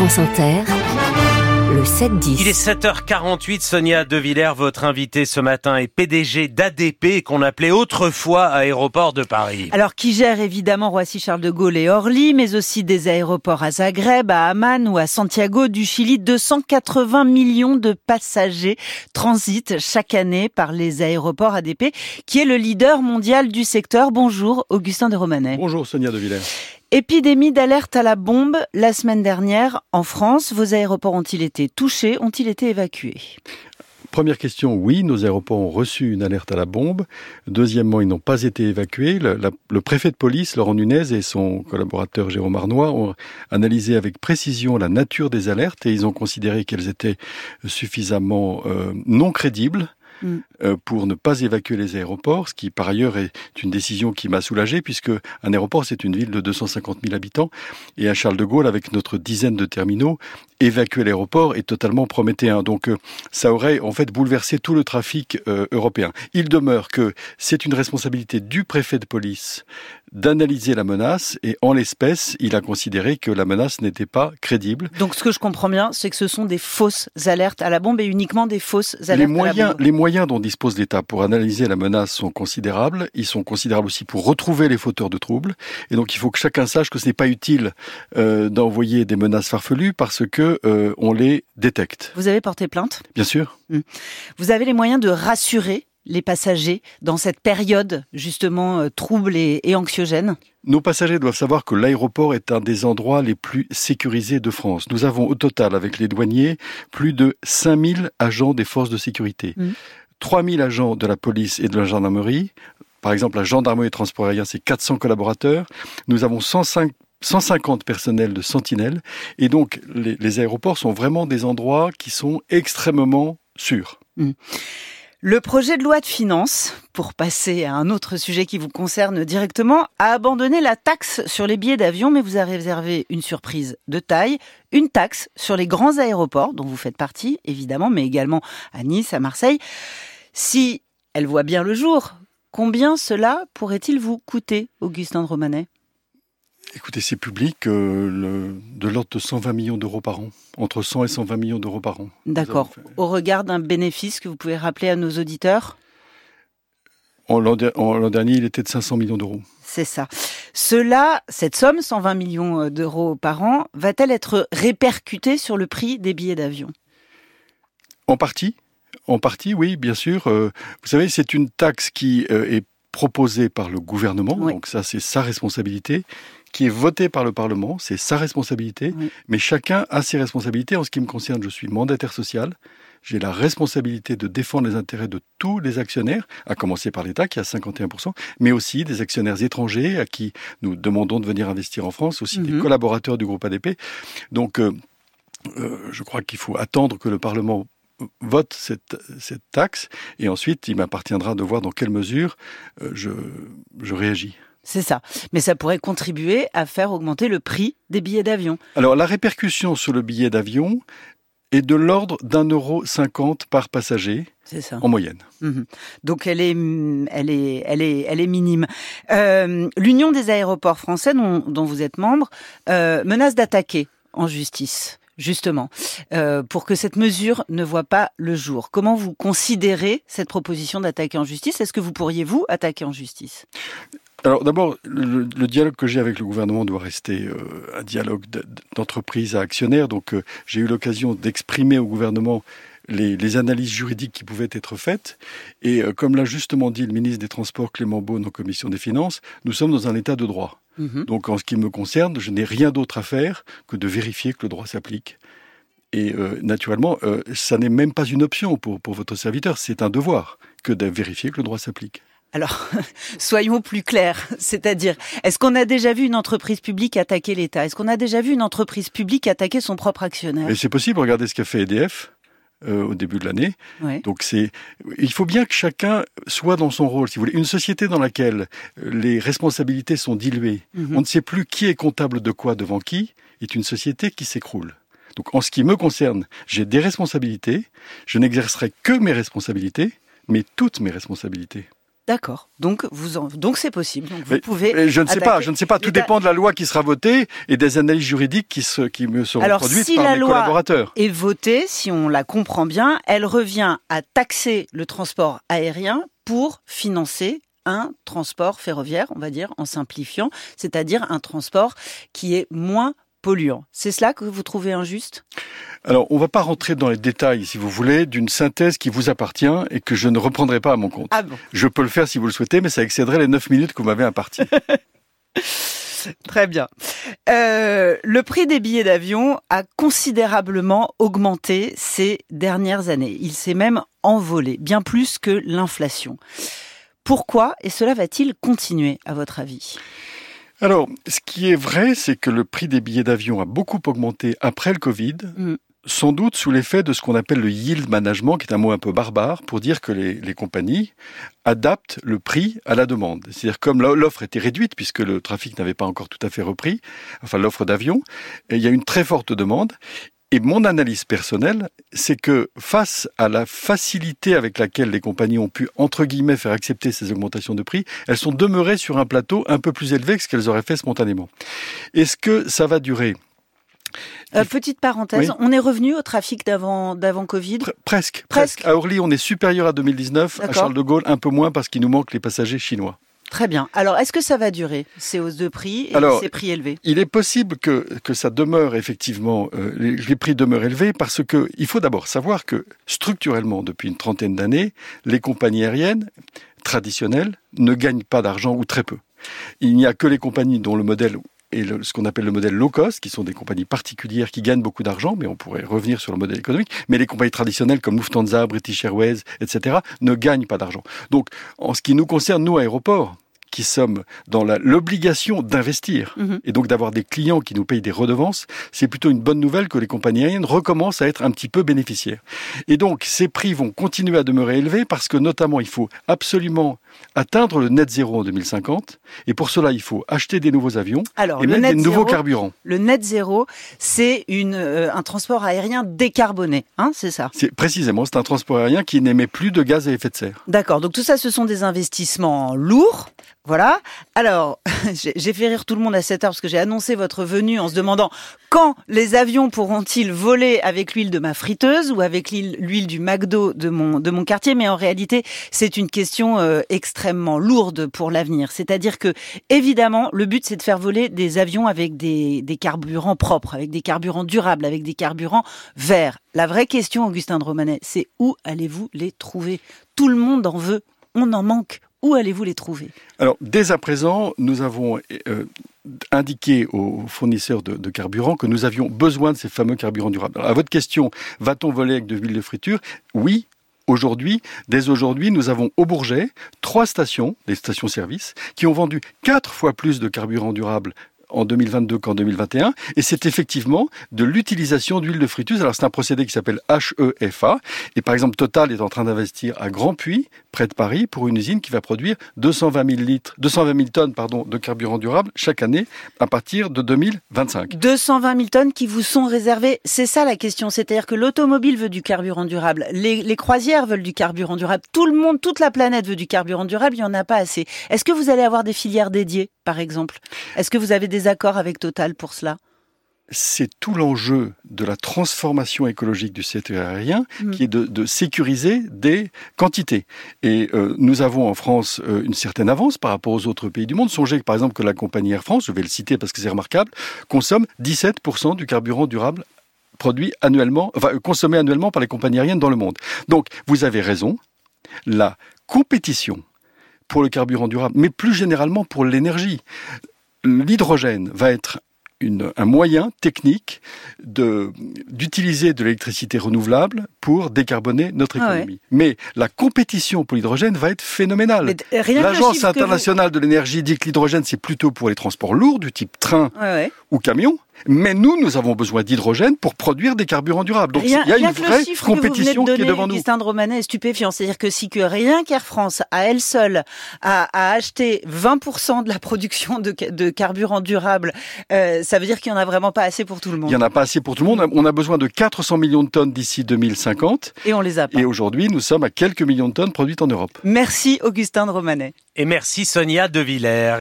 France Inter, le 7-10. Il est 7h48, Sonia De Villers, votre invitée ce matin est PDG d'ADP qu'on appelait autrefois Aéroport de Paris. Alors qui gère évidemment Roissy-Charles de Gaulle et Orly, mais aussi des aéroports à Zagreb, à Amman ou à Santiago du Chili. 280 millions de passagers transitent chaque année par les aéroports ADP, qui est le leader mondial du secteur. Bonjour Augustin de Romanet. Bonjour Sonia De Villers. Épidémie d'alerte à la bombe la semaine dernière en France. Vos aéroports ont-ils été touchés Ont-ils été évacués? Première question, oui, nos aéroports ont reçu une alerte à la bombe. Deuxièmement, ils n'ont pas été évacués. Le, préfet de police, Laurent Nunez, et son collaborateur Jérôme Arnois ont analysé avec précision la nature des alertes et ils ont considéré qu'elles étaient suffisamment euh, non crédibles Mm. Euh, pour ne pas évacuer les aéroports, ce qui par ailleurs est une décision qui m'a soulagé puisque un aéroport c'est une ville de 250 000 habitants et à Charles de Gaulle avec notre dizaine de terminaux, évacuer l'aéroport est totalement prométhéen. Donc euh, ça aurait en fait bouleversé tout le trafic euh, européen. Il demeure que c'est une responsabilité du préfet de police d'analyser la menace et en l'espèce, il a considéré que la menace n'était pas crédible. Donc ce que je comprends bien, c'est que ce sont des fausses alertes à la bombe et uniquement des fausses alertes les moyens, à la bombe. Les moyens dont dispose l'État pour analyser la menace sont considérables. Ils sont considérables aussi pour retrouver les fauteurs de troubles. Et donc il faut que chacun sache que ce n'est pas utile euh, d'envoyer des menaces farfelues parce que euh, on les détecte. Vous avez porté plainte? Bien sûr. Hum. Vous avez les moyens de rassurer les passagers dans cette période justement euh, trouble et, et, anxiogène Nos passagers doivent savoir que l'aéroport est un des endroits les plus sécurisés de France. Nous avons au total, avec les douaniers, plus de 5000 agents des forces de sécurité. Mmh. 3000 agents de la police et de la gendarmerie. Par exemple, la gendarmerie et transport aérien, c'est 400 collaborateurs. Nous avons 105 150 personnels de sentinelle. Et donc, les, les, aéroports sont vraiment des endroits qui sont extrêmement sûrs. Mmh. Le projet de loi de finances, pour passer à un autre sujet qui vous concerne directement, a abandonné la taxe sur les billets d'avion, mais vous a réservé une surprise de taille, une taxe sur les grands aéroports, dont vous faites partie, évidemment, mais également à Nice, à Marseille. Si elle voit bien le jour, combien cela pourrait-il vous coûter, Augustin de Romanet? Écoutez, c'est public, euh, le, de l'ordre de 120 millions d'euros par an, entre 100 et 120 millions d'euros par an. D'accord. Au regard d'un bénéfice que vous pouvez rappeler à nos auditeurs? En l'an dernier, il était de 500 millions d'euros. C'est ça. Cela, cette somme, 120 millions euh, d'euros par an, va-t-elle être répercutée sur le prix des billets d'avion? En partie. En partie, oui, bien sûr. Euh, vous savez, c'est une taxe qui euh, est proposée par le gouvernement, oui. donc ça c'est sa responsabilité, qui est votée par le Parlement, c'est sa responsabilité, oui. mais chacun a ses responsabilités. En ce qui me concerne, je suis mandataire social, j'ai la responsabilité de défendre les intérêts de tous les actionnaires, à commencer par l'État qui a 51%, mais aussi des actionnaires étrangers à qui nous demandons de venir investir en France, aussi mm -hmm. des collaborateurs du groupe ADP. Donc euh, euh, je crois qu'il faut attendre que le Parlement vote cette, cette, taxe et ensuite il m'appartiendra de voir dans quelle mesure euh, je, je réagis. C'est ça. Mais ça pourrait contribuer à faire augmenter le prix des billets d'avion. Alors la répercussion sur le billet d'avion est de l'ordre d'un euro cinquante par passager. Ça. En moyenne. Mmh. Donc elle est, elle est, elle est, elle est minime. Euh, L'Union des aéroports français, dont, dont vous êtes membre, euh, menace d'attaquer en justice justement, euh, pour que cette mesure ne voit pas le jour. Comment vous considérez cette proposition d'attaquer en justice? Est-ce que vous pourriez, vous, attaquer en justice? Alors d'abord, le, le, dialogue que j'ai avec le gouvernement doit rester euh, un dialogue d'entreprise à actionnaire. Donc euh, j'ai eu l'occasion d'exprimer au gouvernement les, les, analyses juridiques qui pouvaient être faites. Et euh, comme l'a justement dit le ministre des Transports Clément Beaune en commission des finances, nous sommes dans un état de droit. Mmh. Donc en ce qui me concerne, je n'ai rien d'autre à faire que de vérifier que le droit s'applique. Et euh, naturellement, euh, ça n'est même pas une option pour, pour votre serviteur, c'est un devoir que de vérifier que le droit s'applique. Alors, soyons plus clairs. C'est-à-dire, est-ce qu'on a déjà vu une entreprise publique attaquer l'État? Est-ce qu'on a déjà vu une entreprise publique attaquer son propre actionnaire? C'est possible. Regardez ce qu'a fait EDF. Euh, au début de l'année. Ouais. Donc c'est, il faut bien que chacun soit dans son rôle. Si vous voulez, une société dans laquelle les responsabilités sont diluées, -hmm. on ne sait plus qui est comptable de quoi devant qui, est une société qui s'écroule. Donc en ce qui me concerne, j'ai des responsabilités. Je n'exercerai que mes responsabilités, mais toutes mes responsabilités. D'accord. Donc vous en... donc c'est possible. Donc vous pouvez. Mais je ne sais pas. Je ne sais pas. Tout dépend de la loi qui sera votée et des analyses juridiques qui, se, qui me seront Alors, produites si par la mes loi collaborateurs. est votée, si on la comprend bien, elle revient à taxer le transport aérien pour financer un transport ferroviaire, on va dire, en simplifiant, c'est-à-dire un transport qui est moins polluant. C'est cela que vous trouvez injuste? Alors, on ne va pas rentrer dans les détails, si vous voulez, d'une synthèse qui vous appartient et que je ne reprendrai pas à mon compte. Ah bon? Je peux le faire si vous le souhaitez, mais ça excéderait les 9 minutes que vous m'avez imparties. Très bien. Euh, le prix des billets d'avion a considérablement augmenté ces dernières années. Il s'est même envolé, bien plus que l'inflation. Pourquoi et cela va-t-il continuer, à votre avis? Alors, ce qui est vrai, c'est que le prix des billets d'avion a beaucoup augmenté après le Covid. Mm. Sans doute sous l'effet de ce qu'on appelle le yield management, qui est un mot un peu barbare, pour dire que les, les compagnies adaptent le prix à la demande. C'est-à-dire comme l'offre était réduite, puisque le trafic n'avait pas encore tout à fait repris, enfin l'offre d'avion, il y a une très forte demande. Et mon analyse personnelle, c'est que face à la facilité avec laquelle les compagnies ont pu, entre guillemets, faire accepter ces augmentations de prix, elles sont demeurées sur un plateau un peu plus élevé que ce qu'elles auraient fait spontanément. Est-ce que ça va durer? Euh, Petite parenthèse, Oui. on est revenu au trafic d'avant d'avant Covid? Pre- presque, Presque. presque. À Orly, on est supérieur à 2019. À. Charles de Gaulle, un peu moins parce qu'il nous manque les passagers chinois. Très bien. Alors, est-ce que ça va durer, ces hausses de prix et Alors, ces prix élevés? Il est possible que, que ça demeure effectivement, euh, les, les prix demeurent élevés parce que il faut d'abord savoir que structurellement, depuis une trentaine d'années, les compagnies aériennes traditionnelles ne gagnent pas d'argent ou très peu. Il n'y a que les compagnies dont le modèle est le- ce qu'on appelle le modèle low cost, qui sont des compagnies particulières qui gagnent beaucoup d'argent, mais on pourrait revenir sur le modèle économique. Mais les compagnies traditionnelles comme Lufthansa, British Airways, etc., ne gagnent pas d'argent. Donc, en ce qui nous concerne, nous, aéroports, qui sommes dans l'obligation d'investir Mhm. et donc d'avoir des clients qui nous payent des redevances, c'est plutôt une bonne nouvelle que les compagnies aériennes recommencent à être un petit peu bénéficiaires. Et donc ces prix vont continuer à demeurer élevés parce que notamment il faut absolument atteindre le net zéro en 2050 et pour cela il faut acheter des nouveaux avions Alors, et net des nouveaux carburants. le net zéro, c'est euh, un transport aérien décarboné, hein, c'est ça? C'est précisément c'est un transport aérien qui n'émet plus de gaz à effet de serre. D'accord. Donc tout ça, ce sont des investissements lourds. Voilà. Alors, j'ai fait rire tout le monde à cette heure parce que j'ai annoncé votre venue en se demandant quand les avions pourront-ils voler avec l'huile de ma friteuse ou avec l'huile du McDo de mon, de mon quartier. Mais en réalité, c'est une question euh, extrêmement lourde pour l'avenir. C'est-à-dire que, évidemment, le but, c'est de faire voler des avions avec des, des carburants propres, avec des carburants durables, avec des carburants verts. La vraie question, Augustin de Romanet, c'est où allez-vous les trouver? Tout le monde en veut. On en manque. Où allez-vous les trouver? Alors, dès à présent, nous avons euh, indiqué aux fournisseurs de, carburant que nous avions besoin de ces fameux carburants durables. Alors, à votre question, va-t-on voler avec de l'huile de friture? Oui. Aujourd'hui, dès aujourd'hui, nous avons au Bourget trois stations, des stations-service, qui ont vendu quatre fois plus de carburant durable en 2022 qu'en 2021, et c'est effectivement de l'utilisation d'huile de friteuse. Alors c'est un procédé qui s'appelle HEFA, et par exemple Total est en train d'investir à Grand Puy, près de Paris, pour une usine qui va produire 220 000 litres, 220 000 tonnes de carburant durable chaque année à partir de 2025. 220 000 tonnes qui vous sont réservées. C'est ça la question. C'est-à-dire que l'automobile veut du carburant durable. Les croisières veulent du carburant durable. Tout le monde, toute la planète veut du carburant durable. Il n'y en a pas assez. Est-ce que vous allez avoir des filières dédiées, par exemple? Est-ce que vous avez des accords avec Total pour cela? C'est tout l'enjeu de la transformation écologique du secteur aérien, Mm. qui est de, de sécuriser des quantités. Et euh, nous avons en France euh, une certaine avance par rapport aux autres pays du monde. Songez par exemple que la compagnie Air France, je vais le citer parce que c'est remarquable, consomme 17% du carburant durable produit annuellement, enfin, euh, consommé annuellement par les compagnies aériennes dans le monde. Donc, vous avez raison, la compétition pour le carburant durable, mais plus généralement pour l'énergie. L'hydrogène va être une, un moyen technique de d'utiliser de l'électricité renouvelable pour décarboner notre Ah ouais. économie. Mais la compétition pour l'hydrogène va être phénoménale. Le L'Agence vous- internationale de l'énergie dit que l'hydrogène, c'est plutôt pour les transports lourds, du type train ouais. ou camion. Mais nous, nous avons besoin d'hydrogène pour produire des carburants durables. Donc Rien- il y a une vraie chiffre que vous venez de compétition qui est devant nous. Augustin de Romanet est stupéfiant. C'est-à-dire que si que rien qu'Air France, à elle seule, a, a acheté 20% de la production de, ca- de carburant durable, euh, ça veut dire qu'il n'y en a vraiment pas assez pour tout le Il monde. n'y en a pas assez pour tout le monde. On a besoin de 400 millions de tonnes d'ici 2050. Et on les a pas. Et aujourd'hui, nous sommes à quelques millions de tonnes produites en Europe. Merci Augustin de Romanet. Et merci Sonia De Villers.